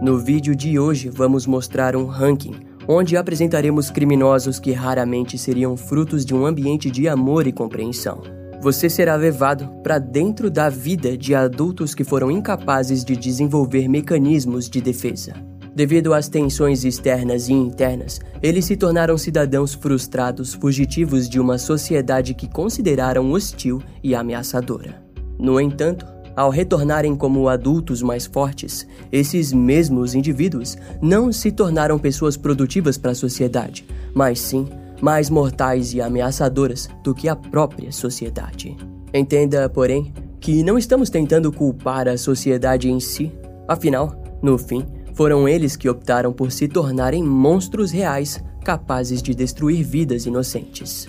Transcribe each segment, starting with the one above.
No vídeo de hoje vamos mostrar um ranking onde apresentaremos criminosos que raramente seriam frutos de um ambiente de amor e compreensão. Você será levado para dentro da vida de adultos que foram incapazes de desenvolver mecanismos de defesa. Devido às tensões externas e internas, eles se tornaram cidadãos frustrados, fugitivos de uma sociedade que consideraram hostil e ameaçadora. No entanto, ao retornarem como adultos mais fortes, esses mesmos indivíduos não se tornaram pessoas produtivas para a sociedade, mas sim mais mortais e ameaçadoras do que a própria sociedade. Entenda, porém, que não estamos tentando culpar a sociedade em si, afinal, no fim, foram eles que optaram por se tornarem monstros reais capazes de destruir vidas inocentes.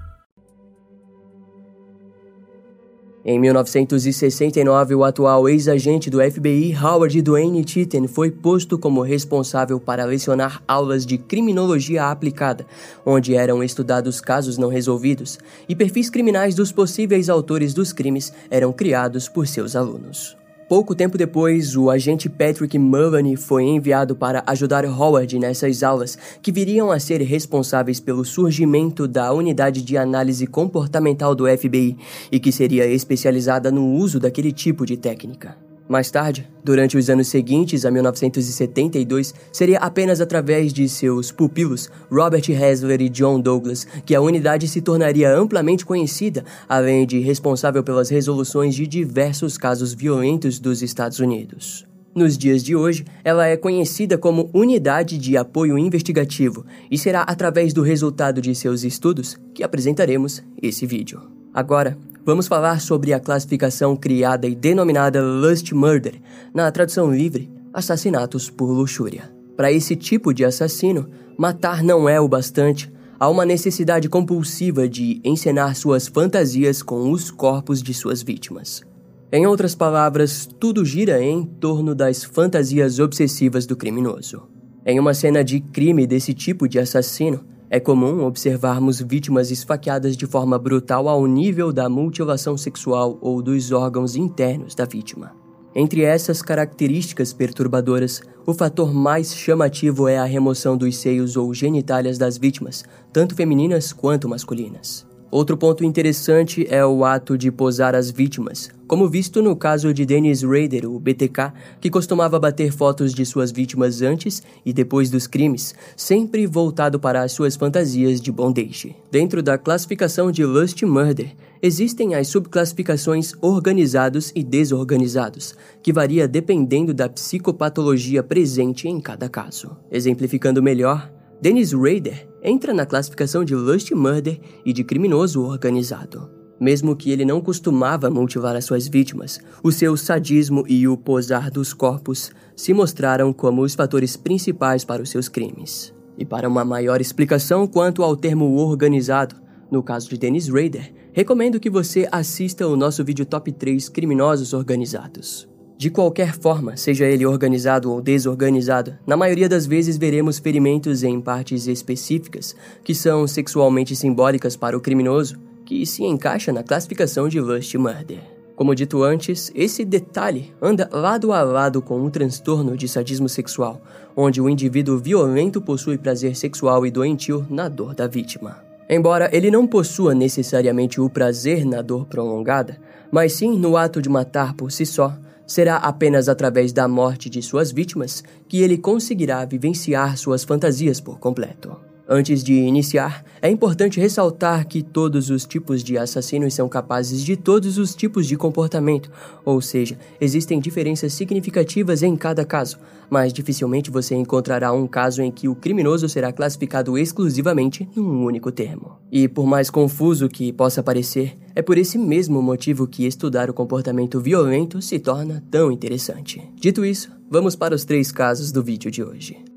Em 1969, o atual ex-agente do FBI, Howard Duane Titten, foi posto como responsável para lecionar aulas de criminologia aplicada, onde eram estudados casos não resolvidos e perfis criminais dos possíveis autores dos crimes eram criados por seus alunos. Pouco tempo depois, o agente Patrick Mulvaney foi enviado para ajudar Howard nessas aulas, que viriam a ser responsáveis pelo surgimento da unidade de análise comportamental do FBI e que seria especializada no uso daquele tipo de técnica. Mais tarde, durante os anos seguintes a 1972, seria apenas através de seus pupilos, Robert Hasler e John Douglas, que a unidade se tornaria amplamente conhecida, além de responsável pelas resoluções de diversos casos violentos dos Estados Unidos. Nos dias de hoje, ela é conhecida como Unidade de Apoio Investigativo e será através do resultado de seus estudos que apresentaremos esse vídeo. Agora, vamos falar sobre a classificação criada e denominada Lust Murder, na tradução livre, assassinatos por luxúria. Para esse tipo de assassino, matar não é o bastante, há uma necessidade compulsiva de encenar suas fantasias com os corpos de suas vítimas. Em outras palavras, tudo gira em torno das fantasias obsessivas do criminoso. Em uma cena de crime desse tipo de assassino, é comum observarmos vítimas esfaqueadas de forma brutal ao nível da mutilação sexual ou dos órgãos internos da vítima. Entre essas características perturbadoras, o fator mais chamativo é a remoção dos seios ou genitálias das vítimas, tanto femininas quanto masculinas. Outro ponto interessante é o ato de posar as vítimas, como visto no caso de Dennis Rader, o BTK, que costumava bater fotos de suas vítimas antes e depois dos crimes, sempre voltado para as suas fantasias de bondage. Dentro da classificação de Lust Murder, existem as subclassificações organizados e desorganizados, que varia dependendo da psicopatologia presente em cada caso. Exemplificando melhor, Dennis Rader entra na classificação de Lust Murder e de criminoso organizado. Mesmo que ele não costumava motivar as suas vítimas, o seu sadismo e o posar dos corpos se mostraram como os fatores principais para os seus crimes. E para uma maior explicação quanto ao termo organizado, no caso de Dennis Rader, recomendo que você assista o nosso vídeo Top 3 Criminosos Organizados. De qualquer forma, seja ele organizado ou desorganizado, na maioria das vezes veremos ferimentos em partes específicas que são sexualmente simbólicas para o criminoso, que se encaixa na classificação de Lust Murder. Como dito antes, esse detalhe anda lado a lado com um transtorno de sadismo sexual, onde o indivíduo violento possui prazer sexual e doentio na dor da vítima. Embora ele não possua necessariamente o prazer na dor prolongada, mas sim no ato de matar por si só, será apenas através da morte de suas vítimas que ele conseguirá vivenciar suas fantasias por completo. Antes de iniciar, é importante ressaltar que todos os tipos de assassinos são capazes de todos os tipos de comportamento, ou seja, existem diferenças significativas em cada caso, mas dificilmente você encontrará um caso em que o criminoso será classificado exclusivamente num único termo. E por mais confuso que possa parecer, é por esse mesmo motivo que estudar o comportamento violento se torna tão interessante. Dito isso, vamos para os três casos do vídeo de hoje.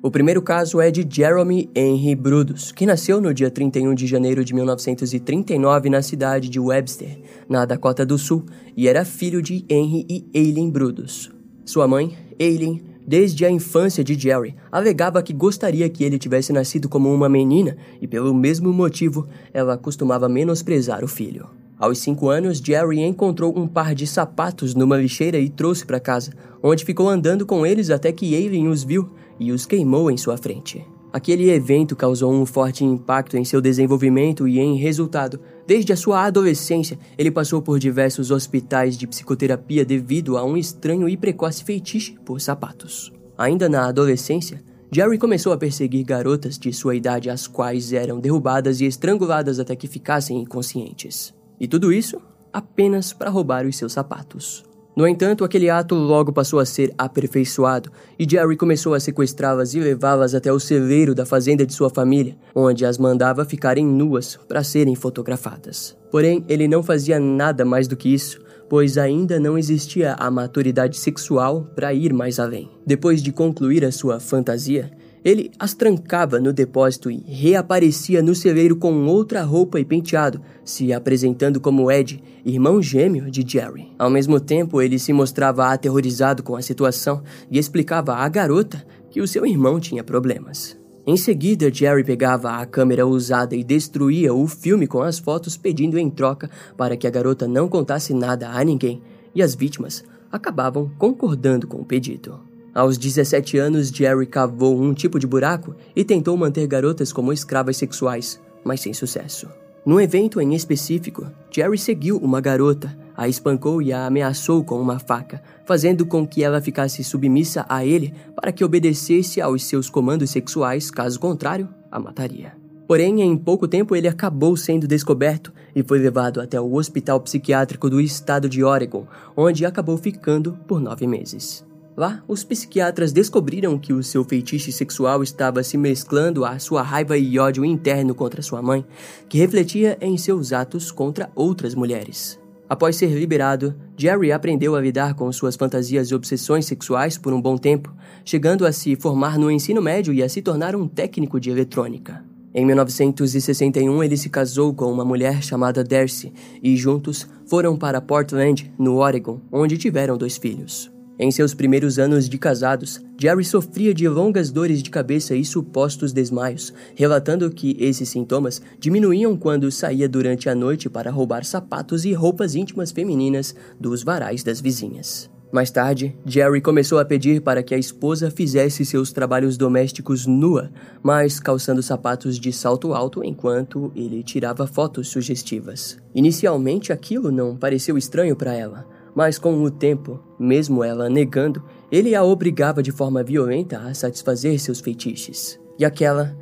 O primeiro caso é de Jeremy Henry Brudos, que nasceu no dia 31 de janeiro de 1939 na cidade de Webster, na Dakota do Sul, e era filho de Henry e Eileen Brudos. Sua mãe, Eileen, desde a infância de Jerry, alegava que gostaria que ele tivesse nascido como uma menina e, pelo mesmo motivo, ela costumava menosprezar o filho. Aos cinco anos, Jerry encontrou um par de sapatos numa lixeira e trouxe para casa, onde ficou andando com eles até que Eileen os viu e os queimou em sua frente. Aquele evento causou um forte impacto em seu desenvolvimento e, em resultado, desde a sua adolescência, ele passou por diversos hospitais de psicoterapia devido a um estranho e precoce feitiço por sapatos. Ainda na adolescência, Jerry começou a perseguir garotas de sua idade, as quais eram derrubadas e estranguladas até que ficassem inconscientes. E tudo isso apenas para roubar os seus sapatos. No entanto, aquele ato logo passou a ser aperfeiçoado e Jerry começou a sequestrá-las e levá-las até o celeiro da fazenda de sua família, onde as mandava ficarem nuas para serem fotografadas. Porém, ele não fazia nada mais do que isso, pois ainda não existia a maturidade sexual para ir mais além. Depois de concluir a sua fantasia, ele as trancava no depósito e reaparecia no celeiro com outra roupa e penteado, se apresentando como Ed, irmão gêmeo de Jerry. Ao mesmo tempo, ele se mostrava aterrorizado com a situação e explicava à garota que o seu irmão tinha problemas. Em seguida, Jerry pegava a câmera usada e destruía o filme com as fotos, pedindo em troca para que a garota não contasse nada a ninguém, e as vítimas acabavam concordando com o pedido. Aos 17 anos, Jerry cavou um tipo de buraco e tentou manter garotas como escravas sexuais, mas sem sucesso. Num evento em específico, Jerry seguiu uma garota, a espancou e a ameaçou com uma faca, fazendo com que ela ficasse submissa a ele para que obedecesse aos seus comandos sexuais, caso contrário, a mataria. Porém, em pouco tempo ele acabou sendo descoberto e foi levado até o Hospital Psiquiátrico do Estado de Oregon, onde acabou ficando por nove meses. Lá, os psiquiatras descobriram que o seu feitiço sexual estava se mesclando à sua raiva e ódio interno contra sua mãe, que refletia em seus atos contra outras mulheres. Após ser liberado, Jerry aprendeu a lidar com suas fantasias e obsessões sexuais por um bom tempo, chegando a se formar no ensino médio e a se tornar um técnico de eletrônica. Em 1961, ele se casou com uma mulher chamada Darcy e juntos foram para Portland, no Oregon, onde tiveram dois filhos. Em seus primeiros anos de casados, Jerry sofria de longas dores de cabeça e supostos desmaios, relatando que esses sintomas diminuíam quando saía durante a noite para roubar sapatos e roupas íntimas femininas dos varais das vizinhas. Mais tarde, Jerry começou a pedir para que a esposa fizesse seus trabalhos domésticos nua, mas calçando sapatos de salto alto enquanto ele tirava fotos sugestivas. Inicialmente, aquilo não pareceu estranho para ela mas com o tempo, mesmo ela negando, ele a obrigava de forma violenta a satisfazer seus feitiços. E aquela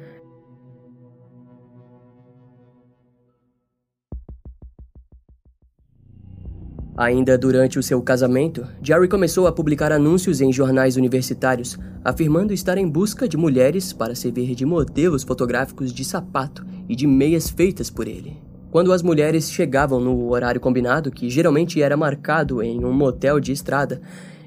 Ainda durante o seu casamento, Jerry começou a publicar anúncios em jornais universitários, afirmando estar em busca de mulheres para servir de modelos fotográficos de sapato e de meias feitas por ele. Quando as mulheres chegavam no horário combinado, que geralmente era marcado em um motel de estrada,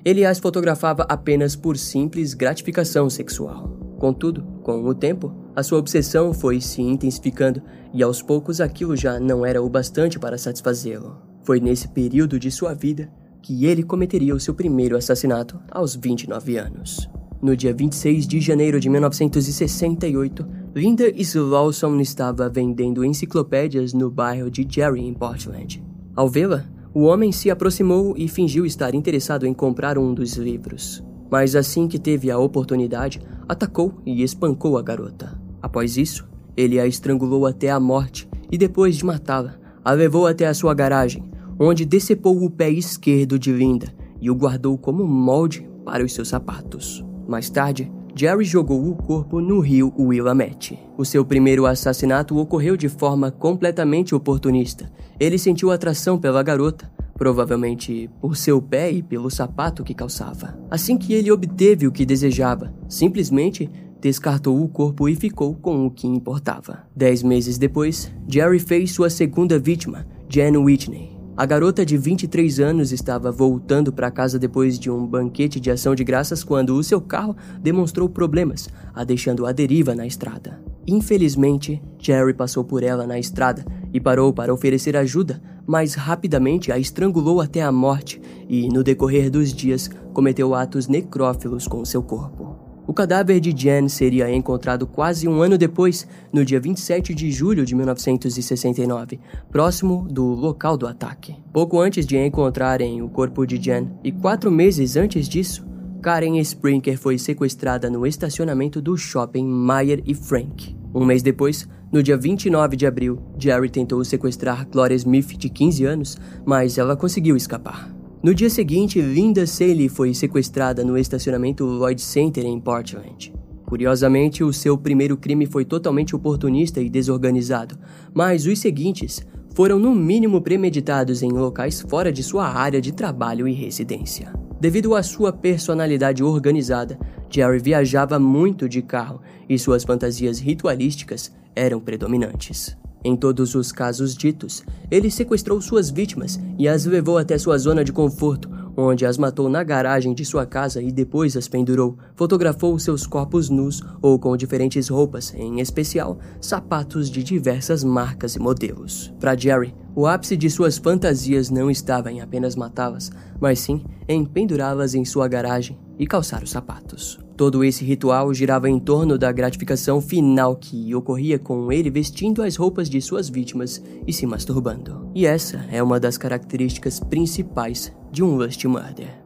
ele as fotografava apenas por simples gratificação sexual. Contudo, com o tempo, a sua obsessão foi se intensificando e aos poucos aquilo já não era o bastante para satisfazê-lo. Foi nesse período de sua vida que ele cometeria o seu primeiro assassinato aos 29 anos. No dia 26 de janeiro de 1968, Linda Slawson estava vendendo enciclopédias no bairro de Jerry, em Portland. Ao vê-la, o homem se aproximou e fingiu estar interessado em comprar um dos livros. Mas assim que teve a oportunidade, atacou e espancou a garota. Após isso, ele a estrangulou até a morte e, depois de matá-la, a levou até a sua garagem, onde decepou o pé esquerdo de Linda e o guardou como molde para os seus sapatos. Mais tarde, Jerry jogou o corpo no rio Willamette. O seu primeiro assassinato ocorreu de forma completamente oportunista. Ele sentiu atração pela garota, provavelmente por seu pé e pelo sapato que calçava. Assim que ele obteve o que desejava, simplesmente descartou o corpo e ficou com o que importava. Dez meses depois, Jerry fez sua segunda vítima, Jan Whitney. A garota de 23 anos estava voltando para casa depois de um banquete de ação de graças quando o seu carro demonstrou problemas, a deixando à deriva na estrada. Infelizmente, Jerry passou por ela na estrada e parou para oferecer ajuda, mas rapidamente a estrangulou até a morte e, no decorrer dos dias, cometeu atos necrófilos com seu corpo. O cadáver de Jan seria encontrado quase um ano depois, no dia 27 de julho de 1969, próximo do local do ataque. Pouco antes de encontrarem o corpo de Jan e quatro meses antes disso, Karen Sprinker foi sequestrada no estacionamento do shopping Meyer e Frank. Um mês depois, no dia 29 de abril, Jerry tentou sequestrar Gloria Smith, de 15 anos, mas ela conseguiu escapar. No dia seguinte, Linda Saley foi sequestrada no estacionamento Lloyd Center em Portland. Curiosamente, o seu primeiro crime foi totalmente oportunista e desorganizado, mas os seguintes foram no mínimo premeditados em locais fora de sua área de trabalho e residência. Devido à sua personalidade organizada, Jerry viajava muito de carro e suas fantasias ritualísticas eram predominantes. Em todos os casos ditos, ele sequestrou suas vítimas e as levou até sua zona de conforto, onde as matou na garagem de sua casa e depois as pendurou. Fotografou seus corpos nus ou com diferentes roupas, em especial sapatos de diversas marcas e modelos. Para Jerry, o ápice de suas fantasias não estava em apenas matá-las, mas sim em pendurá-las em sua garagem e calçar os sapatos. Todo esse ritual girava em torno da gratificação final que ocorria com ele vestindo as roupas de suas vítimas e se masturbando. E essa é uma das características principais de um Lust Murder.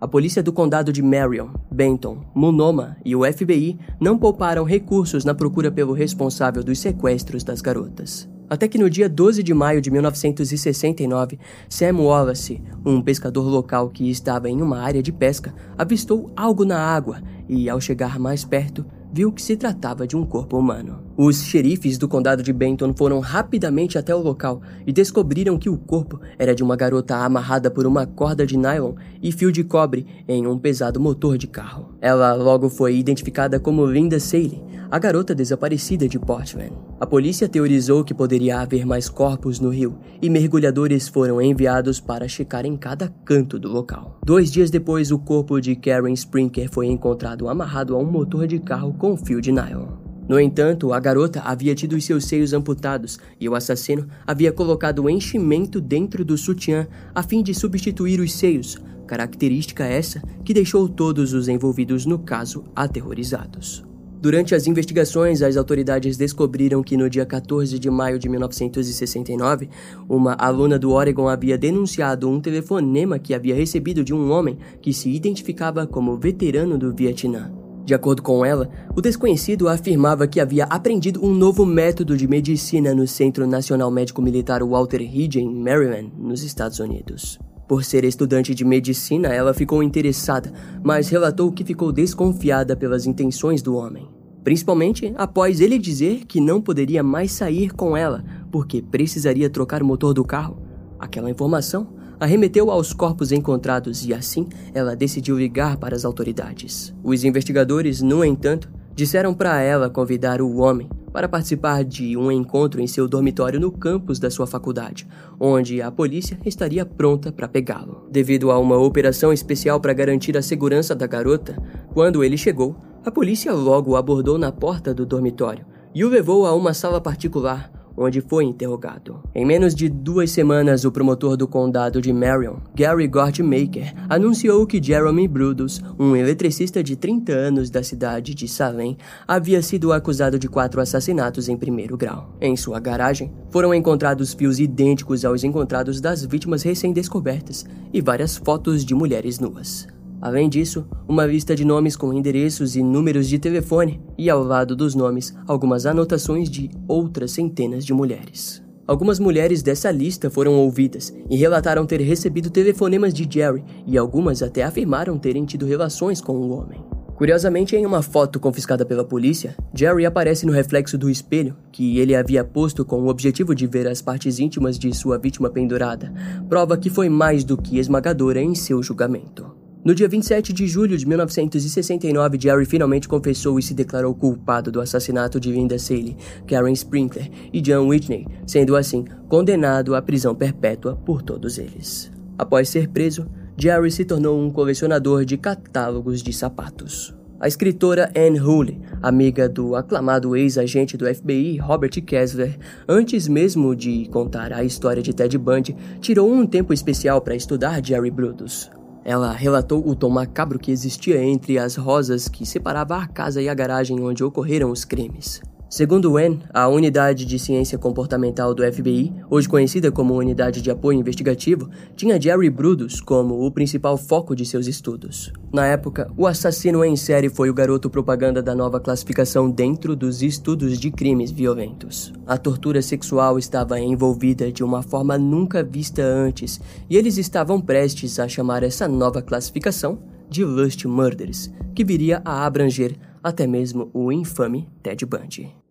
A polícia do condado de Marion, Benton, Multnomah e o FBI não pouparam recursos na procura pelo responsável dos sequestros das garotas. Até que no dia 12 de maio de 1969, Sam Wallace, um pescador local que estava em uma área de pesca, avistou algo na água e, ao chegar mais perto, viu que se tratava de um corpo humano. Os xerifes do condado de Benton foram rapidamente até o local e descobriram que o corpo era de uma garota amarrada por uma corda de nylon e fio de cobre em um pesado motor de carro. Ela logo foi identificada como Linda Saley, a garota desaparecida de Portland. A polícia teorizou que poderia haver mais corpos no rio e mergulhadores foram enviados para checar em cada canto do local. Dois dias depois, o corpo de Karen Sprinker foi encontrado amarrado a um motor de carro com fio de nylon. No entanto, a garota havia tido os seus seios amputados e o assassino havia colocado enchimento dentro do sutiã a fim de substituir os seios, característica essa que deixou todos os envolvidos no caso aterrorizados. Durante as investigações, as autoridades descobriram que no dia 14 de maio de 1969, uma aluna do Oregon havia denunciado um telefonema que havia recebido de um homem que se identificava como veterano do Vietnã. De acordo com ela, o desconhecido afirmava que havia aprendido um novo método de medicina no Centro Nacional Médico Militar Walter Reed em Maryland, nos Estados Unidos. Por ser estudante de medicina, ela ficou interessada, mas relatou que ficou desconfiada pelas intenções do homem. Principalmente após ele dizer que não poderia mais sair com ela porque precisaria trocar o motor do carro. Aquela informação arremeteu aos corpos encontrados e assim ela decidiu ligar para as autoridades. Os investigadores, no entanto, disseram para ela convidar o homem para participar de um encontro em seu dormitório no campus da sua faculdade, onde a polícia estaria pronta para pegá-lo. Devido a uma operação especial para garantir a segurança da garota, quando ele chegou, a polícia logo o abordou na porta do dormitório e o levou a uma sala particular onde foi interrogado. Em menos de duas semanas, o promotor do condado de Marion, Gary Gortmaker, anunciou que Jeremy Brudos, um eletricista de 30 anos da cidade de Salem, havia sido acusado de quatro assassinatos em primeiro grau. Em sua garagem, foram encontrados fios idênticos aos encontrados das vítimas recém-descobertas e várias fotos de mulheres nuas. Além disso, uma lista de nomes com endereços e números de telefone, e ao lado dos nomes, algumas anotações de outras centenas de mulheres. Algumas mulheres dessa lista foram ouvidas e relataram ter recebido telefonemas de Jerry, e algumas até afirmaram terem tido relações com o homem. Curiosamente, em uma foto confiscada pela polícia, Jerry aparece no reflexo do espelho que ele havia posto com o objetivo de ver as partes íntimas de sua vítima pendurada, prova que foi mais do que esmagadora em seu julgamento. No dia 27 de julho de 1969, Jerry finalmente confessou e se declarou culpado do assassinato de Linda Saley, Karen Sprinkler e John Whitney, sendo assim condenado à prisão perpétua por todos eles. Após ser preso, Jerry se tornou um colecionador de catálogos de sapatos. A escritora Anne Hulley, amiga do aclamado ex-agente do FBI Robert Kessler, antes mesmo de contar a história de Ted Bundy, tirou um tempo especial para estudar Jerry Brutus. Ela relatou o tom macabro que existia entre as rosas que separava a casa e a garagem onde ocorreram os crimes. Segundo Wen, a Unidade de Ciência Comportamental do FBI, hoje conhecida como Unidade de Apoio Investigativo, tinha Jerry Brudos como o principal foco de seus estudos. Na época, o assassino em série foi o garoto propaganda da nova classificação dentro dos estudos de crimes violentos. A tortura sexual estava envolvida de uma forma nunca vista antes, e eles estavam prestes a chamar essa nova classificação de Lust Murders, que viria a abranger até mesmo o infame Ted Bundy.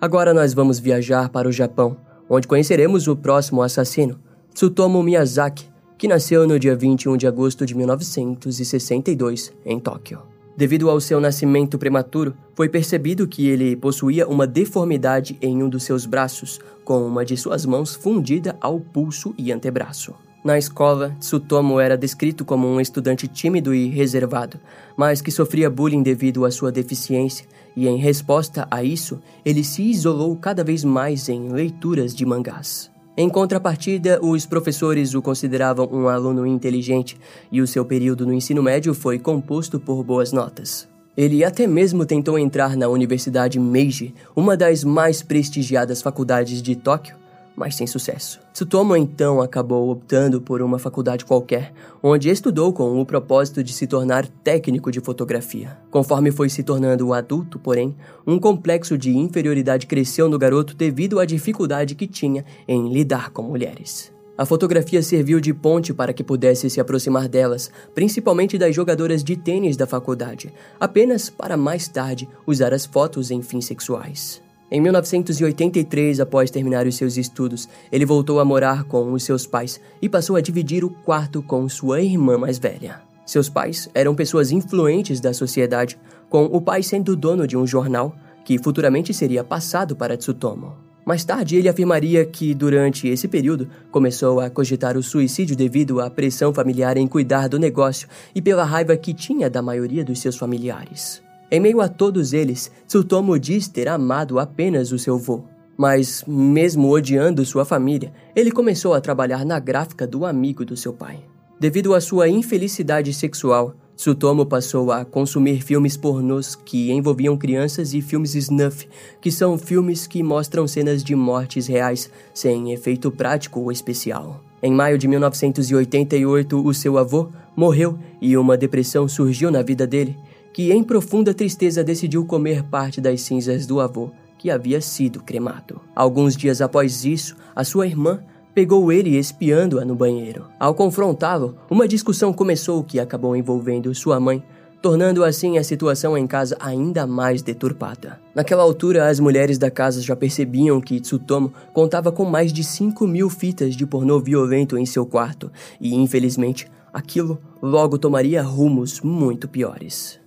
Agora nós vamos viajar para o Japão, onde conheceremos o próximo assassino, Tsutomu Miyazaki, que nasceu no dia 21 de agosto de 1962 em Tóquio. Devido ao seu nascimento prematuro, foi percebido que ele possuía uma deformidade em um dos seus braços, com uma de suas mãos fundida ao pulso e antebraço. Na escola, Tsutomu era descrito como um estudante tímido e reservado, mas que sofria bullying devido à sua deficiência, e em resposta a isso, ele se isolou cada vez mais em leituras de mangás. Em contrapartida, os professores o consideravam um aluno inteligente e o seu período no ensino médio foi composto por boas notas. Ele até mesmo tentou entrar na Universidade Meiji, uma das mais prestigiadas faculdades de Tóquio, mas sem sucesso. Tsutomu então acabou optando por uma faculdade qualquer, onde estudou com o propósito de se tornar técnico de fotografia. Conforme foi se tornando adulto, porém, um complexo de inferioridade cresceu no garoto devido à dificuldade que tinha em lidar com mulheres. A fotografia serviu de ponte para que pudesse se aproximar delas, principalmente das jogadoras de tênis da faculdade, apenas para mais tarde usar as fotos em fins sexuais. Em 1983, após terminar os seus estudos, ele voltou a morar com os seus pais e passou a dividir o quarto com sua irmã mais velha. Seus pais eram pessoas influentes da sociedade, com o pai sendo dono de um jornal que futuramente seria passado para Tsutomo. Mais tarde, ele afirmaria que, durante esse período, começou a cogitar o suicídio devido à pressão familiar em cuidar do negócio e pela raiva que tinha da maioria dos seus familiares. Em meio a todos eles, Tsutomu diz ter amado apenas o seu vô. Mas, mesmo odiando sua família, ele começou a trabalhar na gráfica do amigo do seu pai. Devido à sua infelicidade sexual, Tsutomu passou a consumir filmes pornôs que envolviam crianças e filmes snuff, que são filmes que mostram cenas de mortes reais sem efeito prático ou especial. Em maio de 1988, o seu avô morreu e uma depressão surgiu na vida dele, que em profunda tristeza decidiu comer parte das cinzas do avô, que havia sido cremado. Alguns dias após isso, a sua irmã pegou ele espiando-a no banheiro. Ao confrontá-lo, uma discussão começou que acabou envolvendo sua mãe, tornando assim a situação em casa ainda mais deturpada. Naquela altura, as mulheres da casa já percebiam que Tsutomo contava com mais de 5 mil fitas de pornô violento em seu quarto, e infelizmente, aquilo logo tomaria rumos muito piores.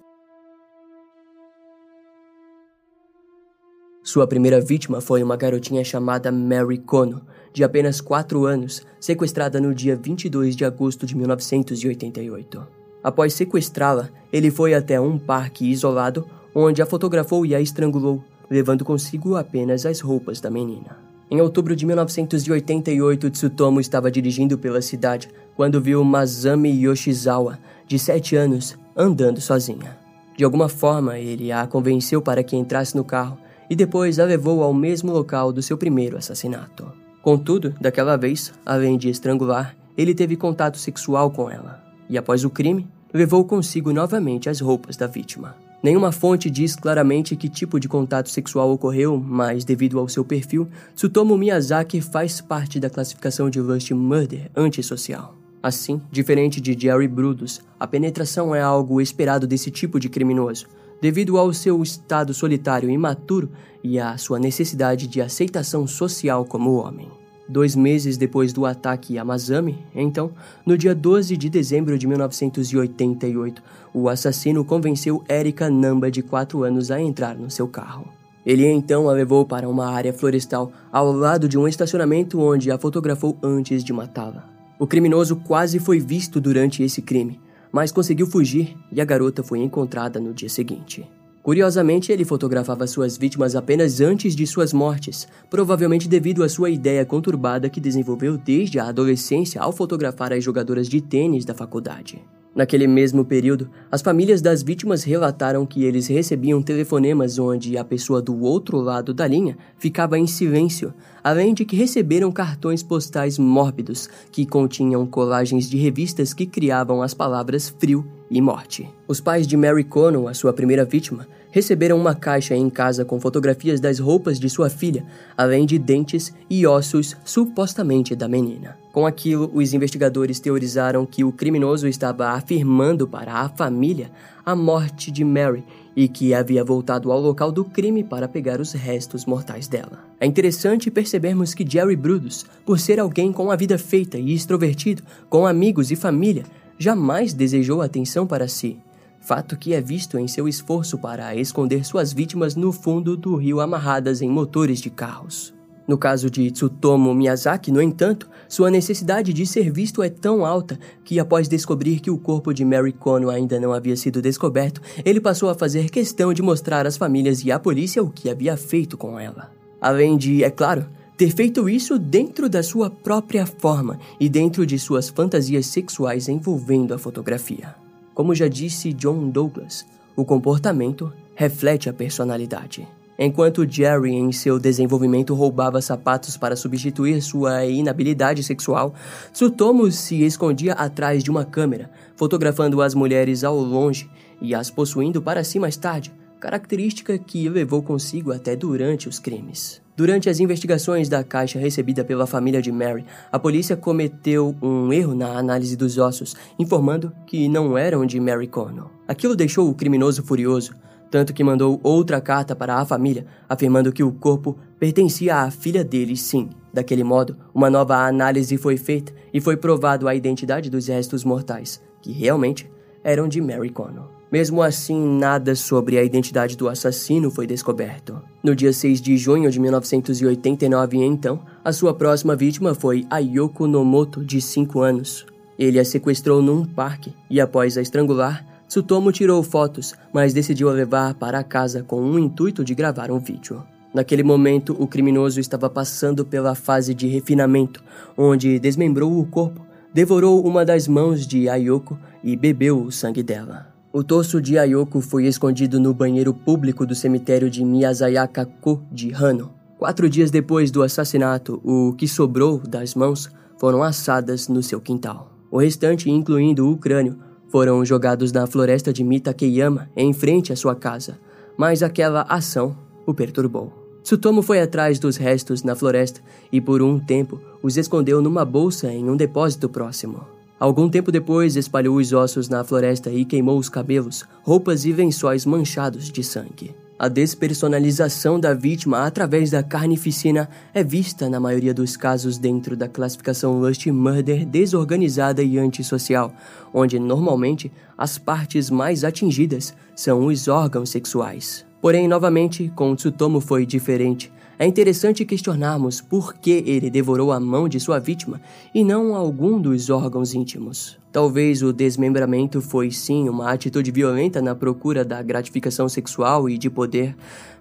Sua primeira vítima foi uma garotinha chamada Mary Kono, de apenas 4 anos, sequestrada no dia 22 de agosto de 1988. Após sequestrá-la, ele foi até um parque isolado, onde a fotografou e a estrangulou, levando consigo apenas as roupas da menina. Em outubro de 1988, Tsutomu estava dirigindo pela cidade quando viu Masami Yoshizawa, de 7 anos, andando sozinha. De alguma forma, ele a convenceu para que entrasse no carro e depois a levou ao mesmo local do seu primeiro assassinato. Contudo, daquela vez, além de estrangular, ele teve contato sexual com ela, e após o crime, levou consigo novamente as roupas da vítima. Nenhuma fonte diz claramente que tipo de contato sexual ocorreu, mas devido ao seu perfil, Tsutomu Miyazaki faz parte da classificação de Lust Murder antissocial. Assim, diferente de Jerry Brudos, a penetração é algo esperado desse tipo de criminoso, devido ao seu estado solitário e imaturo e à sua necessidade de aceitação social como homem. Dois meses depois do ataque a Masami, então, no dia 12 de dezembro de 1988, o assassino convenceu Erika Namba, de 4 anos, a entrar no seu carro. Ele então a levou para uma área florestal ao lado de um estacionamento onde a fotografou antes de matá-la. O criminoso quase foi visto durante esse crime, mas conseguiu fugir e a garota foi encontrada no dia seguinte. Curiosamente, ele fotografava suas vítimas apenas antes de suas mortes, provavelmente devido à sua ideia conturbada que desenvolveu desde a adolescência ao fotografar as jogadoras de tênis da faculdade. Naquele mesmo período, as famílias das vítimas relataram que eles recebiam telefonemas onde a pessoa do outro lado da linha ficava em silêncio, além de que receberam cartões postais mórbidos que continham colagens de revistas que criavam as palavras frio e morte. Os pais de Mary Connell, a sua primeira vítima, receberam uma caixa em casa com fotografias das roupas de sua filha, além de dentes e ossos supostamente da menina. Com aquilo, os investigadores teorizaram que o criminoso estava afirmando para a família a morte de Mary e que havia voltado ao local do crime para pegar os restos mortais dela. É interessante percebermos que Jerry Brudos, por ser alguém com a vida feita e extrovertido, com amigos e família, jamais desejou atenção para si fato que é visto em seu esforço para esconder suas vítimas no fundo do rio amarradas em motores de carros. No caso de Tsutomu Miyazaki, no entanto, sua necessidade de ser visto é tão alta que, após descobrir que o corpo de Mary Kono ainda não havia sido descoberto, ele passou a fazer questão de mostrar às famílias e à polícia o que havia feito com ela. Além de, é claro, ter feito isso dentro da sua própria forma e dentro de suas fantasias sexuais envolvendo a fotografia. Como já disse John Douglas, o comportamento reflete a personalidade. Enquanto Jerry, em seu desenvolvimento, roubava sapatos para substituir sua inabilidade sexual, Tsutomu se escondia atrás de uma câmera, fotografando as mulheres ao longe e as possuindo para si mais tarde, característica que levou consigo até durante os crimes. Durante as investigações da caixa recebida pela família de Mary, a polícia cometeu um erro na análise dos ossos, informando que não eram de Mary Connell. Aquilo deixou o criminoso furioso, tanto que mandou outra carta para a família, afirmando que o corpo pertencia à filha dele, sim. Daquele modo, uma nova análise foi feita e foi provado a identidade dos restos mortais, que realmente eram de Mary Connell. Mesmo assim, nada sobre a identidade do assassino foi descoberto. No dia 6 de junho de 1989, então, a sua próxima vítima foi Ayoko Nomoto, de 5 anos. Ele a sequestrou num parque e, após a estrangular, Tsutomu tirou fotos, mas decidiu a levar para casa com o intuito de gravar um vídeo. Naquele momento, o criminoso estava passando pela fase de refinamento, onde desmembrou o corpo, devorou uma das mãos de Ayoko e bebeu o sangue dela. O torso de Ayoko foi escondido no banheiro público do cemitério de Miyazayaka-ko de Hano. Quatro dias depois do assassinato, o que sobrou das mãos foram assadas no seu quintal. O restante, incluindo o crânio, foram jogados na floresta de Mitakeyama, em frente à sua casa, mas aquela ação o perturbou. Tsutomu foi atrás dos restos na floresta e por um tempo os escondeu numa bolsa em um depósito próximo. Algum tempo depois, espalhou os ossos na floresta e queimou os cabelos, roupas e lençóis manchados de sangue. A despersonalização da vítima através da carnificina é vista na maioria dos casos dentro da classificação Lust Murder desorganizada e antissocial, onde normalmente as partes mais atingidas são os órgãos sexuais. Porém, novamente, com Tsutomu foi diferente. É interessante questionarmos por que ele devorou a mão de sua vítima e não algum dos órgãos íntimos. Talvez o desmembramento foi sim uma atitude violenta na procura da gratificação sexual e de poder,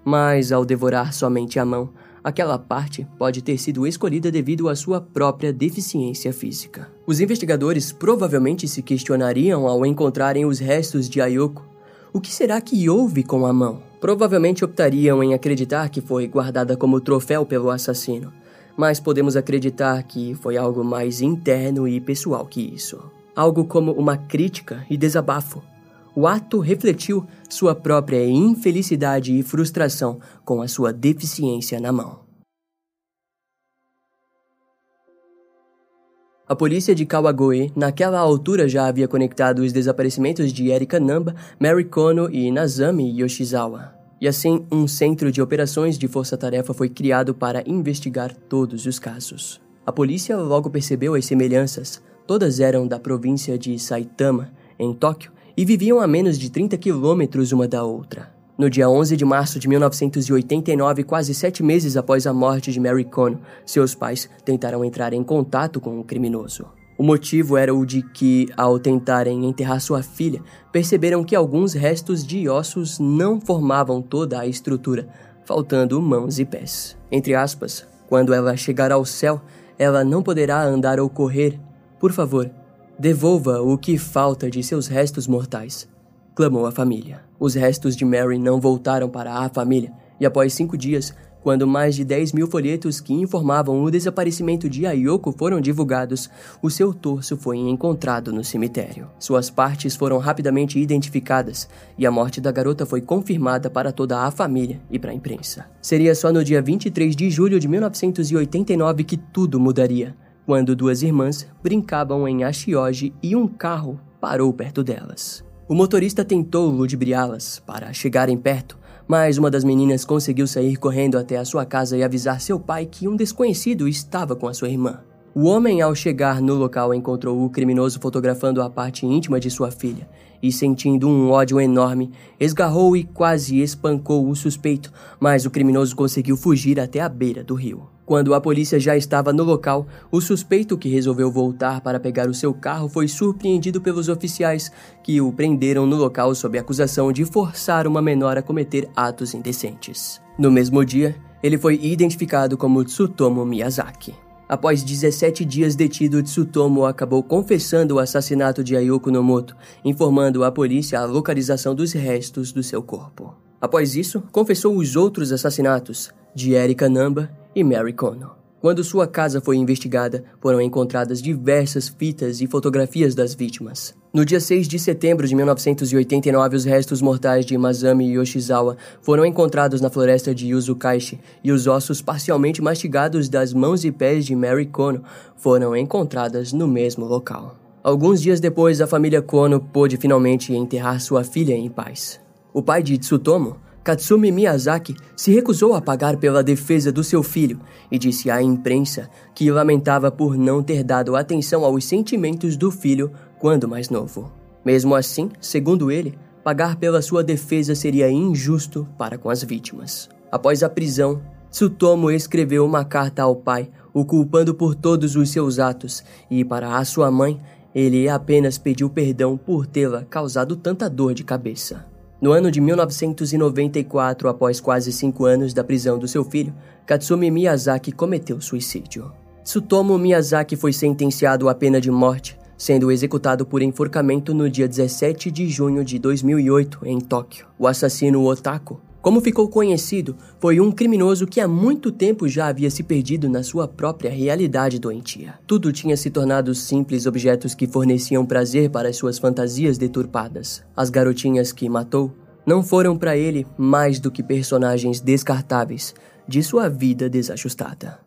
mas ao devorar somente a mão, aquela parte pode ter sido escolhida devido à sua própria deficiência física. Os investigadores provavelmente se questionariam ao encontrarem os restos de Ayoko. O que será que houve com a mão? Provavelmente optariam em acreditar que foi guardada como troféu pelo assassino, mas podemos acreditar que foi algo mais interno e pessoal que isso. Algo como uma crítica e desabafo. O ato refletiu sua própria infelicidade e frustração com a sua deficiência na mão. A polícia de Kawagoe, naquela altura, já havia conectado os desaparecimentos de Erika Namba, Mary Kono e Nazami Yoshizawa. E assim, um centro de operações de força-tarefa foi criado para investigar todos os casos. A polícia logo percebeu as semelhanças. Todas eram da província de Saitama, em Tóquio, e viviam a menos de 30 quilômetros uma da outra. No dia 11 de março de 1989, quase sete meses após a morte de Mary Kono, seus pais tentaram entrar em contato com o criminoso. O motivo era o de que, ao tentarem enterrar sua filha, perceberam que alguns restos de ossos não formavam toda a estrutura, faltando mãos e pés. Entre aspas, quando ela chegar ao céu, ela não poderá andar ou correr. Por favor, devolva o que falta de seus restos mortais clamou a família. Os restos de Mary não voltaram para a família, e após cinco dias, quando mais de 10 mil folhetos que informavam o desaparecimento de Ayoko foram divulgados, o seu torso foi encontrado no cemitério. Suas partes foram rapidamente identificadas e a morte da garota foi confirmada para toda a família e para a imprensa. Seria só no dia 23 de julho de 1989 que tudo mudaria, quando duas irmãs brincavam em Ashioji e um carro parou perto delas. O motorista tentou ludibriá-las para chegarem perto, mas uma das meninas conseguiu sair correndo até a sua casa e avisar seu pai que um desconhecido estava com a sua irmã. O homem, ao chegar no local, encontrou o criminoso fotografando a parte íntima de sua filha e, sentindo um ódio enorme, esgarrou e quase espancou o suspeito, mas o criminoso conseguiu fugir até a beira do rio. Quando a polícia já estava no local, o suspeito que resolveu voltar para pegar o seu carro foi surpreendido pelos oficiais que o prenderam no local sob acusação de forçar uma menor a cometer atos indecentes. No mesmo dia, ele foi identificado como Tsutomu Miyazaki. Após 17 dias detido, Tsutomu acabou confessando o assassinato de Ayoko Nomoto, informando à polícia a localização dos restos do seu corpo. Após isso, confessou os outros assassinatos de Erika Namba e Mary Connor. Quando sua casa foi investigada, foram encontradas diversas fitas e fotografias das vítimas. No dia 6 de setembro de 1989, os restos mortais de Masami Yoshizawa foram encontrados na floresta de Yuzukaishi e os ossos parcialmente mastigados das mãos e pés de Mary Kono foram encontradas no mesmo local. Alguns dias depois, a família Kono pôde finalmente enterrar sua filha em paz. O pai de Tsutomo Katsumi Miyazaki se recusou a pagar pela defesa do seu filho e disse à imprensa que lamentava por não ter dado atenção aos sentimentos do filho quando mais novo. Mesmo assim, segundo ele, pagar pela sua defesa seria injusto para com as vítimas. Após a prisão, Tsutomo escreveu uma carta ao pai, o culpando por todos os seus atos, e para a sua mãe, ele apenas pediu perdão por tê-la causado tanta dor de cabeça. No ano de 1994, após quase cinco anos da prisão do seu filho, Katsumi Miyazaki cometeu suicídio. Tsutomu Miyazaki foi sentenciado à pena de morte, sendo executado por enforcamento no dia 17 de junho de 2008, em Tóquio. O assassino Otako como ficou conhecido, foi um criminoso que há muito tempo já havia se perdido na sua própria realidade doentia. Tudo tinha se tornado simples objetos que forneciam prazer para suas fantasias deturpadas. As garotinhas que matou não foram para ele mais do que personagens descartáveis de sua vida desajustada.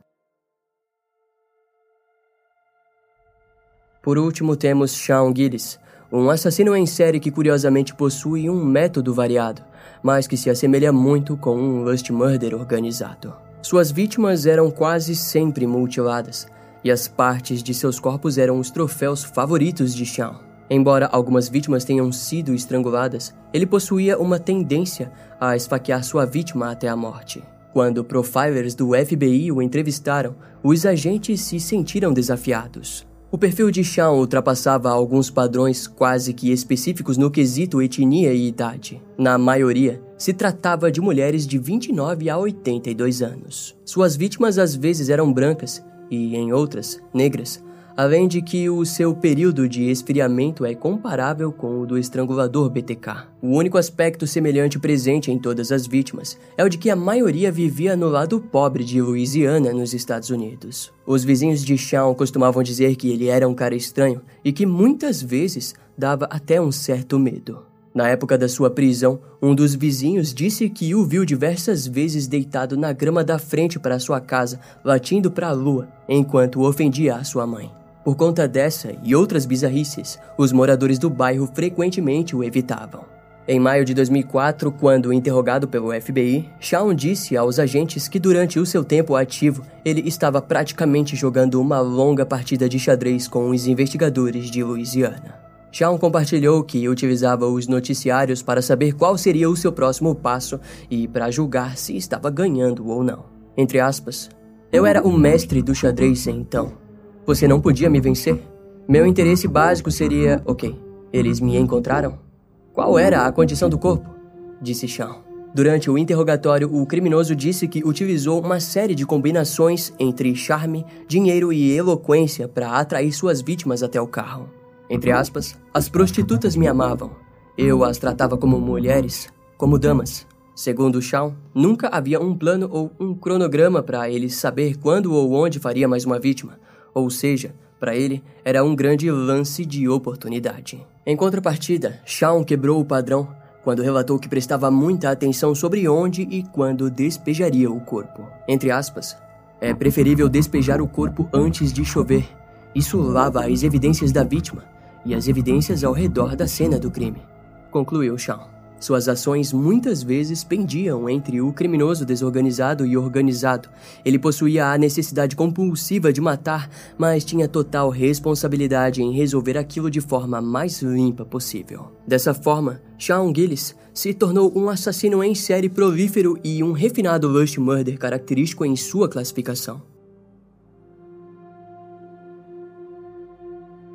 Por último, temos Shawn Gillis, um assassino em série que curiosamente possui um método variado mas que se assemelha muito com um Lust Murder organizado. Suas vítimas eram quase sempre mutiladas, e as partes de seus corpos eram os troféus favoritos de Sean. Embora algumas vítimas tenham sido estranguladas, ele possuía uma tendência a esfaquear sua vítima até a morte. Quando profilers do FBI o entrevistaram, os agentes se sentiram desafiados. O perfil de Sean ultrapassava alguns padrões quase que específicos no quesito etnia e idade. Na maioria, se tratava de mulheres de 29 a 82 anos. Suas vítimas às vezes eram brancas e, em outras, negras, além de que o seu período de esfriamento é comparável com o do estrangulador BTK. O único aspecto semelhante presente em todas as vítimas é o de que a maioria vivia no lado pobre de Louisiana, nos Estados Unidos. Os vizinhos de Shawn costumavam dizer que ele era um cara estranho e que muitas vezes dava até um certo medo. Na época da sua prisão, um dos vizinhos disse que o viu diversas vezes deitado na grama da frente para sua casa, latindo para a lua, enquanto ofendia a sua mãe. Por conta dessa e outras bizarrices, os moradores do bairro frequentemente o evitavam. Em maio de 2004, quando interrogado pelo FBI, Shawn disse aos agentes que durante o seu tempo ativo, ele estava praticamente jogando uma longa partida de xadrez com os investigadores de Louisiana. Shawn compartilhou que utilizava os noticiários para saber qual seria o seu próximo passo e para julgar se estava ganhando ou não. Entre aspas, eu era o mestre do xadrez então. Você não podia me vencer? Meu interesse básico seria, ok, eles me encontraram? Qual era a condição do corpo? Disse Sean. Durante o interrogatório, o criminoso disse que utilizou uma série de combinações entre charme, dinheiro e eloquência para atrair suas vítimas até o carro. Entre aspas, as prostitutas me amavam. Eu as tratava como mulheres, como damas. Segundo Shawn, nunca havia um plano ou um cronograma para ele saber quando ou onde faria mais uma vítima. Ou seja, para ele, era um grande lance de oportunidade. Em contrapartida, Shawn quebrou o padrão quando relatou que prestava muita atenção sobre onde e quando despejaria o corpo. Entre aspas, é preferível despejar o corpo antes de chover. Isso lava as evidências da vítima e as evidências ao redor da cena do crime, concluiu Shawn. Suas ações muitas vezes pendiam entre o criminoso desorganizado e organizado. Ele possuía a necessidade compulsiva de matar, mas tinha total responsabilidade em resolver aquilo de forma mais limpa possível. Dessa forma, Shawn Gillis se tornou um assassino em série prolífero e um refinado lush murder característico em sua classificação.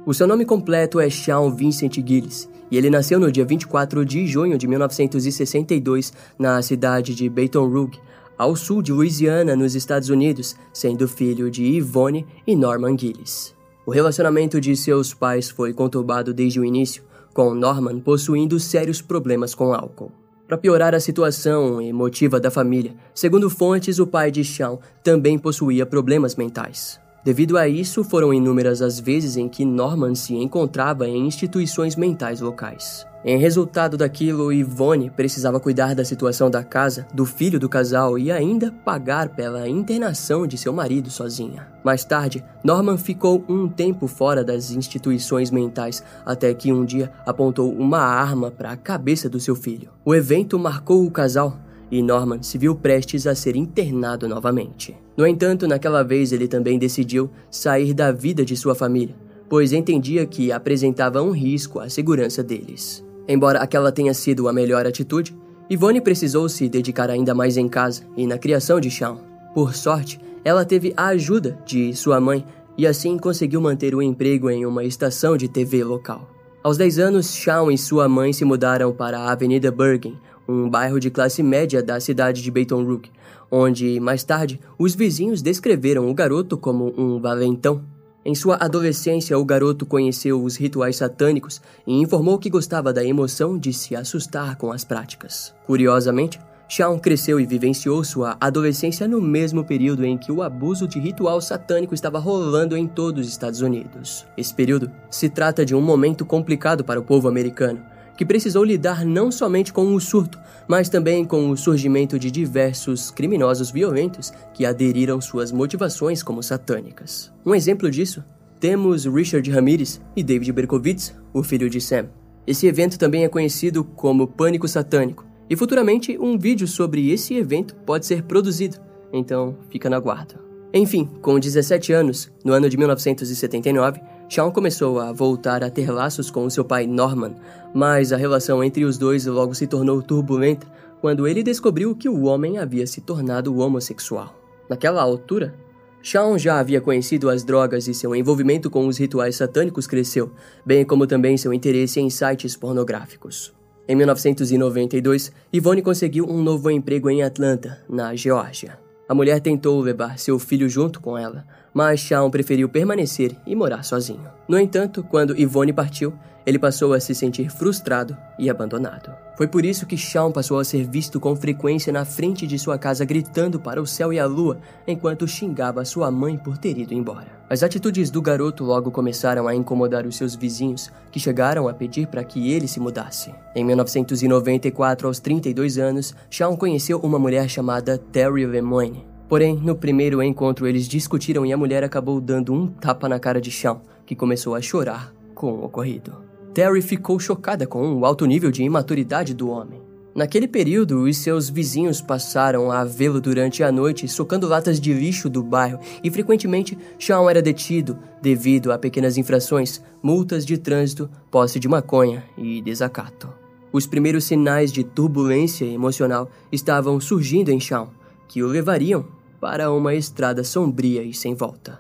O seu nome completo é Shawn Vincent Gillis e ele nasceu no dia 24 de junho de 1962 na cidade de Baton Rouge, ao sul de Louisiana, nos Estados Unidos, sendo filho de Yvonne e Norman Gillis. O relacionamento de seus pais foi conturbado desde o início, com Norman possuindo sérios problemas com álcool. Para piorar a situação emotiva da família, segundo fontes, o pai de Sean também possuía problemas mentais. Devido a isso, foram inúmeras as vezes em que Norman se encontrava em instituições mentais locais. Em resultado daquilo, Yvonne precisava cuidar da situação da casa, do filho do casal e ainda pagar pela internação de seu marido sozinha. Mais tarde, Norman ficou um tempo fora das instituições mentais até que um dia apontou uma arma para a cabeça do seu filho. O evento marcou o casal e Norman se viu prestes a ser internado novamente. No entanto, naquela vez ele também decidiu sair da vida de sua família, pois entendia que apresentava um risco à segurança deles. Embora aquela tenha sido a melhor atitude, Yvonne precisou se dedicar ainda mais em casa e na criação de Sean. Por sorte, ela teve a ajuda de sua mãe e assim conseguiu manter o emprego em uma estação de TV local. Aos 10 anos, Sean e sua mãe se mudaram para a Avenida Bergen, um bairro de classe média da cidade de Baton Rouge, onde, mais tarde, os vizinhos descreveram o garoto como um valentão. Em sua adolescência, o garoto conheceu os rituais satânicos e informou que gostava da emoção de se assustar com as práticas. Curiosamente, Shawn cresceu e vivenciou sua adolescência no mesmo período em que o abuso de ritual satânico estava rolando em todos os Estados Unidos. Esse período se trata de um momento complicado para o povo americano, que precisou lidar não somente com o surto, mas também com o surgimento de diversos criminosos violentos que aderiram suas motivações como satânicas. Um exemplo disso temos Richard Ramirez e David Berkowitz, o filho de Sam. Esse evento também é conhecido como Pânico Satânico, e futuramente um vídeo sobre esse evento pode ser produzido, então fica na guarda. Enfim, com 17 anos, no ano de 1979, Sean começou a voltar a ter laços com seu pai Norman, mas a relação entre os dois logo se tornou turbulenta quando ele descobriu que o homem havia se tornado homossexual. Naquela altura, Sean já havia conhecido as drogas e seu envolvimento com os rituais satânicos cresceu, bem como também seu interesse em sites pornográficos. Em 1992, Yvonne conseguiu um novo emprego em Atlanta, na Geórgia. A mulher tentou levar seu filho junto com ela, mas Shawn preferiu permanecer e morar sozinho. No entanto, quando Yvonne partiu, ele passou a se sentir frustrado e abandonado. Foi por isso que Shawn passou a ser visto com frequência na frente de sua casa gritando para o céu e a lua, enquanto xingava sua mãe por ter ido embora. As atitudes do garoto logo começaram a incomodar os seus vizinhos, que chegaram a pedir para que ele se mudasse. Em 1994, aos 32 anos, Shawn conheceu uma mulher chamada Terry Lemoine. Porém, no primeiro encontro eles discutiram e a mulher acabou dando um tapa na cara de Shawn, que começou a chorar com o ocorrido. Terry ficou chocada com o alto nível de imaturidade do homem. Naquele período, os seus vizinhos passaram a vê-lo durante a noite socando latas de lixo do bairro e frequentemente Sean era detido devido a pequenas infrações, multas de trânsito, posse de maconha e desacato. Os primeiros sinais de turbulência emocional estavam surgindo em Sean, que o levariam para uma estrada sombria e sem volta.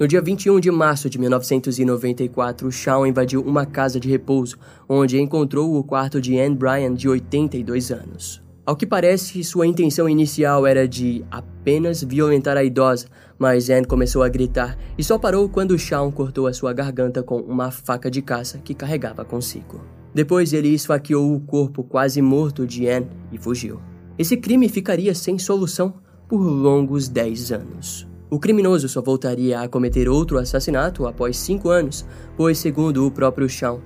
No dia 21 de março de 1994, Shawn invadiu uma casa de repouso, onde encontrou o quarto de Anne Bryan, de 82 anos. Ao que parece, sua intenção inicial era de apenas violentar a idosa, mas Anne começou a gritar e só parou quando Shawn cortou a sua garganta com uma faca de caça que carregava consigo. Depois ele esfaqueou o corpo quase morto de Anne e fugiu. Esse crime ficaria sem solução por longos 10 anos. O criminoso só voltaria a cometer outro assassinato após cinco anos, pois, segundo o próprio Shawn,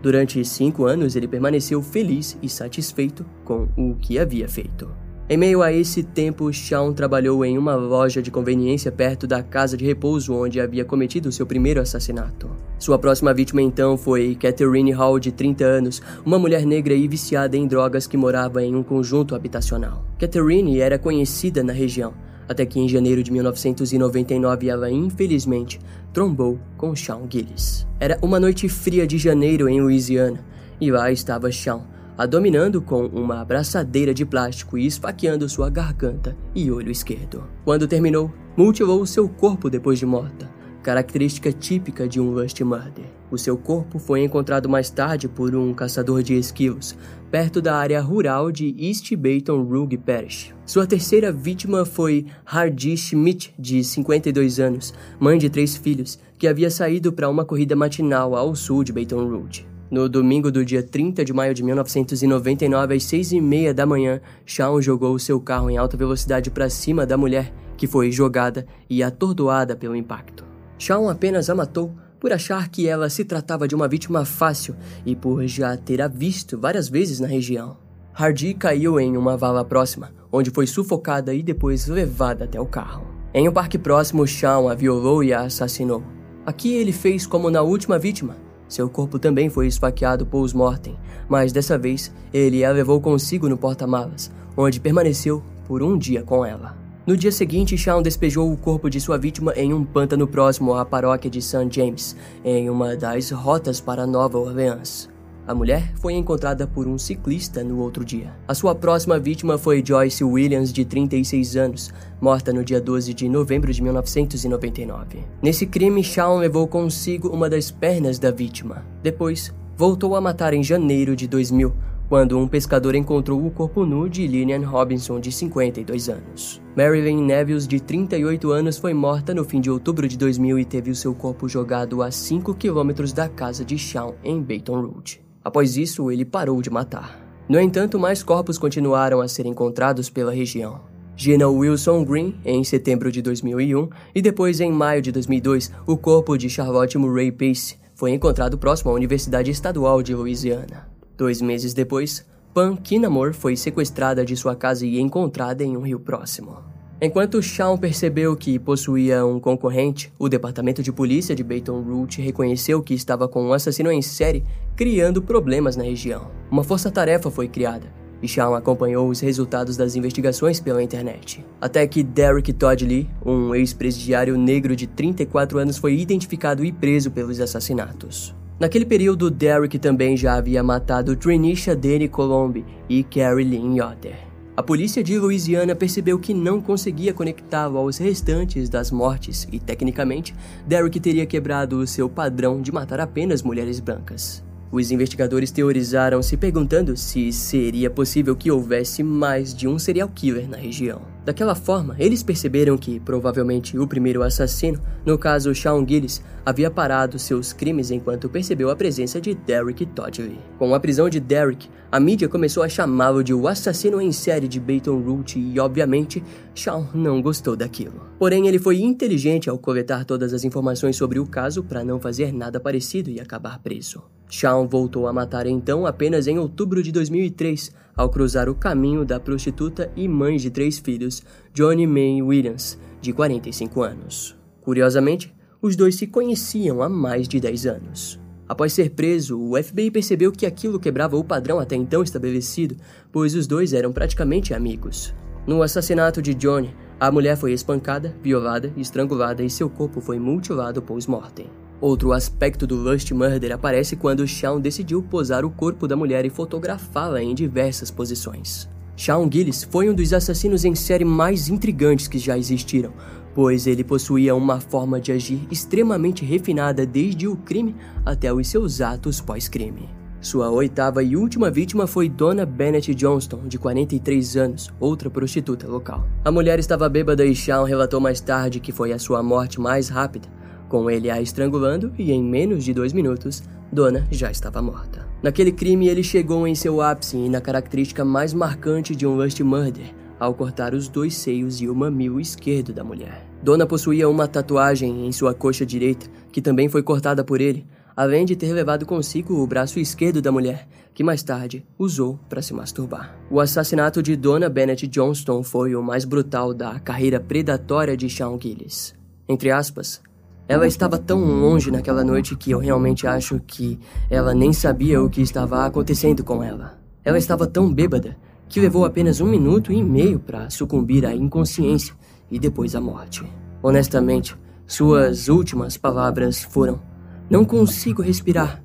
durante cinco anos ele permaneceu feliz e satisfeito com o que havia feito. Em meio a esse tempo, Shawn trabalhou em uma loja de conveniência perto da casa de repouso onde havia cometido seu primeiro assassinato. Sua próxima vítima então foi Catherine Hall, de 30 anos, uma mulher negra e viciada em drogas que morava em um conjunto habitacional. Catherine era conhecida na região até que em janeiro de 1999 ela infelizmente trombou com Sean Gillis. Era uma noite fria de janeiro em Louisiana e lá estava Sean, a dominando com uma abraçadeira de plástico e esfaqueando sua garganta e olho esquerdo. Quando terminou, mutilou seu corpo depois de morta, característica típica de um Lust Murder. O seu corpo foi encontrado mais tarde por um caçador de esquilos, perto da área rural de East Baton Rouge Parish. Sua terceira vítima foi Hardy Schmidt, de 52 anos, mãe de três filhos, que havia saído para uma corrida matinal ao sul de Baton Rouge. No domingo do dia 30 de maio de 1999, às seis e meia da manhã, Shawn jogou seu carro em alta velocidade para cima da mulher, que foi jogada e atordoada pelo impacto. Shawn apenas a matou por achar que ela se tratava de uma vítima fácil e por já ter a visto várias vezes na região. Hardy caiu em uma vala próxima, onde foi sufocada e depois levada até o carro. Em um parque próximo, Shawn a violou e a assassinou. Aqui ele fez como na última vítima. Seu corpo também foi esfaqueado post-mortem, mas dessa vez ele a levou consigo no porta-malas, onde permaneceu por um dia com ela. No dia seguinte, Shawn despejou o corpo de sua vítima em um pântano próximo à paróquia de St. James, em uma das rotas para Nova Orleans. A mulher foi encontrada por um ciclista no outro dia. A sua próxima vítima foi Joyce Williams, de 36 anos, morta no dia 12 de novembro de 1999. Nesse crime, Shawn levou consigo uma das pernas da vítima. Depois, voltou a matar em janeiro de 2000, quando um pescador encontrou o corpo nu de Lillian Robinson, de 52 anos. Marilyn Nevius, de 38 anos, foi morta no fim de outubro de 2000 e teve o seu corpo jogado a 5 quilômetros da casa de Shawn, em Baton Rouge. Após isso, ele parou de matar. No entanto, mais corpos continuaram a ser encontrados pela região. Gina Wilson Green, em setembro de 2001, e depois, em maio de 2002, o corpo de Charlotte Murray Pace foi encontrado próximo à Universidade Estadual de Louisiana. Dois meses depois, Pan Kinamore foi sequestrada de sua casa e encontrada em um rio próximo. Enquanto Shawn percebeu que possuía um concorrente, o departamento de polícia de Baton Rouge reconheceu que estava com um assassino em série criando problemas na região. Uma força-tarefa foi criada, e Shawn acompanhou os resultados das investigações pela internet. Até que Derek Todd Lee, um ex-presidiário negro de 34 anos, foi identificado e preso pelos assassinatos. Naquele período, Derek também já havia matado Trinisha Danny Colombi e Carrie Lynn Yoder. A polícia de Louisiana percebeu que não conseguia conectá-lo aos restantes das mortes e, tecnicamente, Derek teria quebrado o seu padrão de matar apenas mulheres brancas. Os investigadores teorizaram se perguntando se seria possível que houvesse mais de um serial killer na região. Daquela forma, eles perceberam que, provavelmente, o primeiro assassino, no caso Shawn Gillis, havia parado seus crimes enquanto percebeu a presença de Derek Todley. Com a prisão de Derek, a mídia começou a chamá-lo de o assassino em série de Baton Rouge e, obviamente, Shawn não gostou daquilo. Porém, ele foi inteligente ao coletar todas as informações sobre o caso para não fazer nada parecido e acabar preso. Shawn voltou a matar então apenas em outubro de 2003, ao cruzar o caminho da prostituta e mãe de três filhos, Johnny May Williams, de 45 anos. Curiosamente, Os dois se conheciam há mais de 10 anos. Após ser preso, o FBI percebeu que aquilo quebrava o padrão até então estabelecido, pois os dois eram praticamente amigos. No assassinato de Johnny, a mulher foi espancada, violada, estrangulada e seu corpo foi mutilado post-mortem. Outro aspecto do Lust Murder aparece quando Shawn decidiu posar o corpo da mulher e fotografá-la em diversas posições. Shawn Gillis foi um dos assassinos em série mais intrigantes que já existiram, pois ele possuía uma forma de agir extremamente refinada desde o crime até os seus atos pós-crime. Sua oitava e última vítima foi Donna Bennett Johnston, de 43 anos, outra prostituta local. A mulher estava bêbada e Shawn relatou mais tarde que foi a sua morte mais rápida, com ele a estrangulando e em menos de dois minutos, Donna já estava morta. Naquele crime, ele chegou em seu ápice e na característica mais marcante de um lust murder, ao cortar os dois seios e o mamilo esquerdo da mulher. Donna possuía uma tatuagem em sua coxa direita, que também foi cortada por ele, além de ter levado consigo o braço esquerdo da mulher, que mais tarde usou para se masturbar. O assassinato de Donna Bennett Johnston foi o mais brutal da carreira predatória de Shawn Gillis. Entre aspas, ela estava tão longe naquela noite que eu realmente acho que ela nem sabia o que estava acontecendo com ela. Ela estava tão bêbada que levou apenas um minuto e meio para sucumbir à inconsciência e depois à morte. Honestamente, suas últimas palavras foram: Não consigo respirar,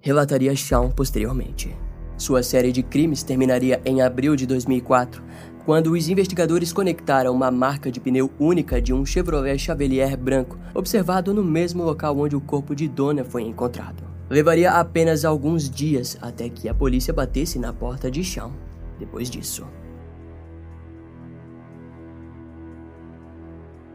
relataria Shawn posteriormente. Sua série de crimes terminaria em abril de 2004, quando os investigadores conectaram uma marca de pneu única de um Chevrolet Chavalier branco, observado no mesmo local onde o corpo de Donna foi encontrado. Levaria apenas alguns dias até que a polícia batesse na porta de Shawn. Depois disso,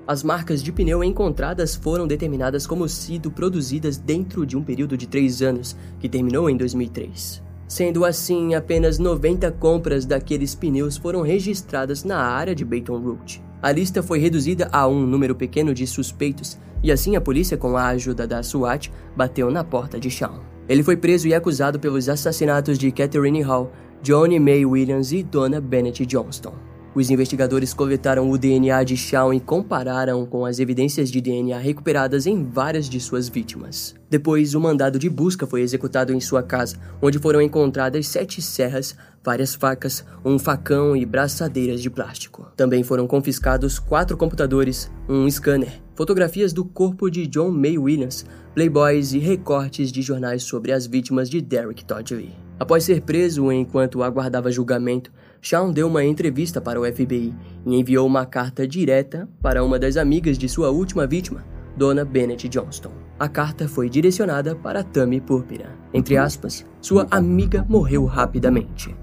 As marcas de pneu encontradas foram determinadas como sido produzidas dentro de um período de três anos, que terminou em 2003. Sendo assim, apenas 90 compras daqueles pneus foram registradas na área de Baton Rouge. A lista foi reduzida a um número pequeno de suspeitos, e assim a polícia, com a ajuda da SWAT, bateu na porta de Shawn. Ele foi preso e acusado pelos assassinatos de Catherine Hall, Johnny May Williams e Donna Bennett Johnston. Os investigadores coletaram o DNA de Shawn e compararam com as evidências de DNA recuperadas em várias de suas vítimas. Depois, o mandado de busca foi executado em sua casa, onde foram encontradas sete serras, várias facas, um facão e braçadeiras de plástico. Também foram confiscados quatro computadores, um scanner, fotografias do corpo de John May Williams, playboys e recortes de jornais sobre as vítimas de Derek Todd Lee. Após ser preso enquanto aguardava julgamento, Shawn deu uma entrevista para o FBI e enviou uma carta direta para uma das amigas de sua última vítima, Dona Bennett Johnston. A carta foi direcionada para Tammy Púrpura. Entre aspas, sua amiga morreu rapidamente,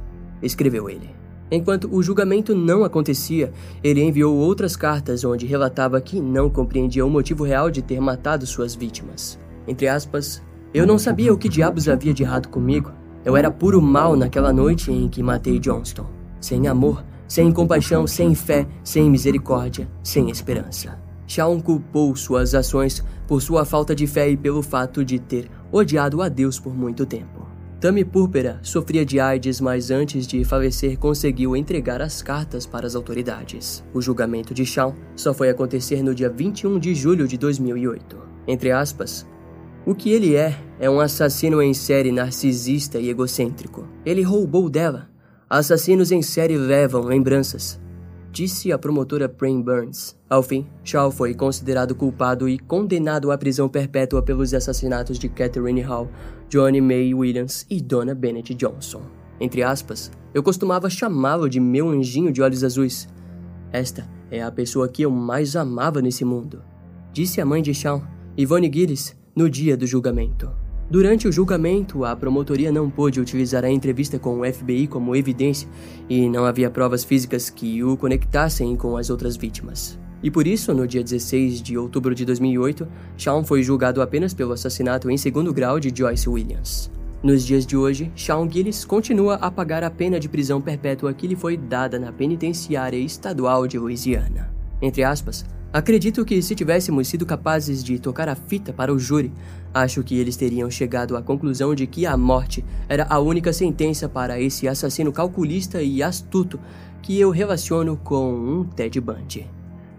escreveu ele. Enquanto o julgamento não acontecia, ele enviou outras cartas onde relatava que não compreendia o motivo real de ter matado suas vítimas. Entre aspas, eu não sabia o que diabos havia de errado comigo. Eu era puro mal naquela noite em que matei Johnston sem amor, sem compaixão, sem fé, sem misericórdia, sem esperança. Shawn culpou suas ações por sua falta de fé e pelo fato de ter odiado a Deus por muito tempo. Tammy Púrpura sofria de AIDS, mas antes de falecer conseguiu entregar as cartas para as autoridades. O julgamento de Shawn só foi acontecer no dia 21 de julho de 2008. Entre aspas, o que ele é é um assassino em série narcisista e egocêntrico. Ele roubou dela, Assassinos em série levam lembranças, disse a promotora Prane Burns. Ao fim, Shaw foi considerado culpado e condenado à prisão perpétua pelos assassinatos de Catherine Hall, Johnny May Williams e Donna Bennett Johnson. Entre aspas, eu costumava chamá-lo de meu anjinho de olhos azuis. Esta é a pessoa que eu mais amava nesse mundo, disse a mãe de Shaw, Yvonne Gillis, no dia do julgamento. Durante o julgamento, a promotoria não pôde utilizar a entrevista com o FBI como evidência e não havia provas físicas que o conectassem com as outras vítimas. E por isso, no dia 16 de outubro de 2008, Shawn foi julgado apenas pelo assassinato em segundo grau de Joyce Williams. Nos dias de hoje, Shawn Gillis continua a pagar a pena de prisão perpétua que lhe foi dada na penitenciária estadual de Louisiana. Entre aspas, Acredito que se tivéssemos sido capazes de tocar a fita para o júri, acho que eles teriam chegado à conclusão de que a morte era a única sentença para esse assassino calculista e astuto que eu relaciono com um Ted Bundy,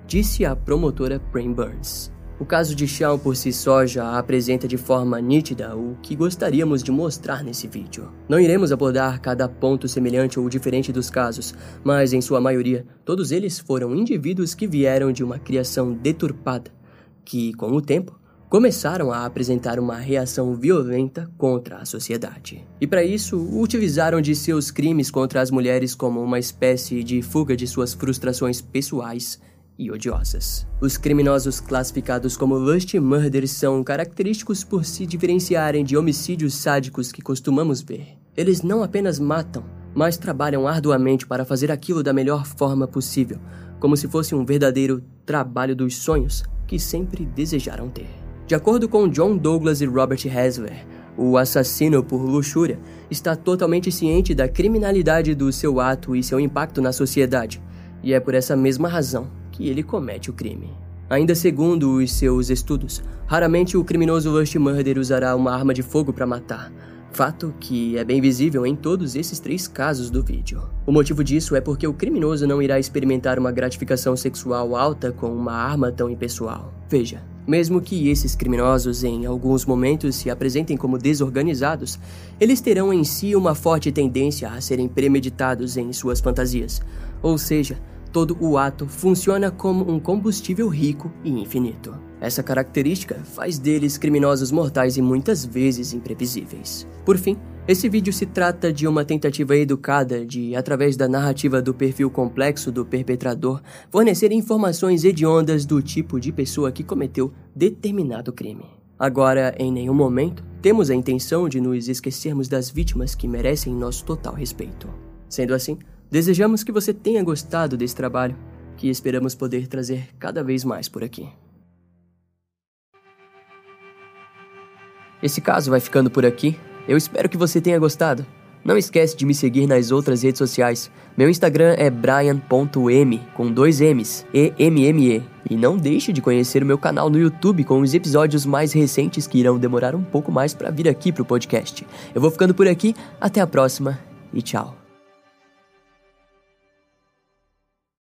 disse a promotora Prem Burns. O caso de Shawn por si só já apresenta de forma nítida o que gostaríamos de mostrar nesse vídeo. Não iremos abordar cada ponto semelhante ou diferente dos casos, mas em sua maioria, todos eles foram indivíduos que vieram de uma criação deturpada, que, com o tempo, começaram a apresentar uma reação violenta contra a sociedade. E para isso, utilizaram de seus crimes contra as mulheres como uma espécie de fuga de suas frustrações pessoais e odiosas. Os criminosos classificados como Lust Murder são característicos por se diferenciarem de homicídios sádicos que costumamos ver. Eles não apenas matam, mas trabalham arduamente para fazer aquilo da melhor forma possível, como se fosse um verdadeiro trabalho dos sonhos que sempre desejaram ter. De acordo com John Douglas e Robert Hasler, o assassino por luxúria está totalmente ciente da criminalidade do seu ato e seu impacto na sociedade, e é por essa mesma razão que ele comete o crime. Ainda segundo os seus estudos, raramente o criminoso Lust Murder usará uma arma de fogo para matar, fato que é bem visível em todos esses três casos do vídeo. O motivo disso é porque o criminoso não irá experimentar uma gratificação sexual alta com uma arma tão impessoal. Veja, mesmo que esses criminosos em alguns momentos se apresentem como desorganizados, eles terão em si uma forte tendência a serem premeditados em suas fantasias, ou seja, todo o ato funciona como um combustível rico e infinito. Essa característica faz deles criminosos mortais e muitas vezes imprevisíveis. Por fim, esse vídeo se trata de uma tentativa educada de, através da narrativa do perfil complexo do perpetrador, fornecer informações hediondas do tipo de pessoa que cometeu determinado crime. Agora, em nenhum momento, temos a intenção de nos esquecermos das vítimas que merecem nosso total respeito. Sendo assim, Desejamos que você tenha gostado desse trabalho, que esperamos poder trazer cada vez mais por aqui. Esse caso vai ficando por aqui. Eu espero que você tenha gostado. Não esquece de me seguir nas outras redes sociais. Meu Instagram é brian.m com dois M's, E M M E. E não deixe de conhecer o meu canal no YouTube com os episódios mais recentes que irão demorar um pouco mais para vir aqui pro podcast. Eu vou ficando por aqui, até a próxima e tchau.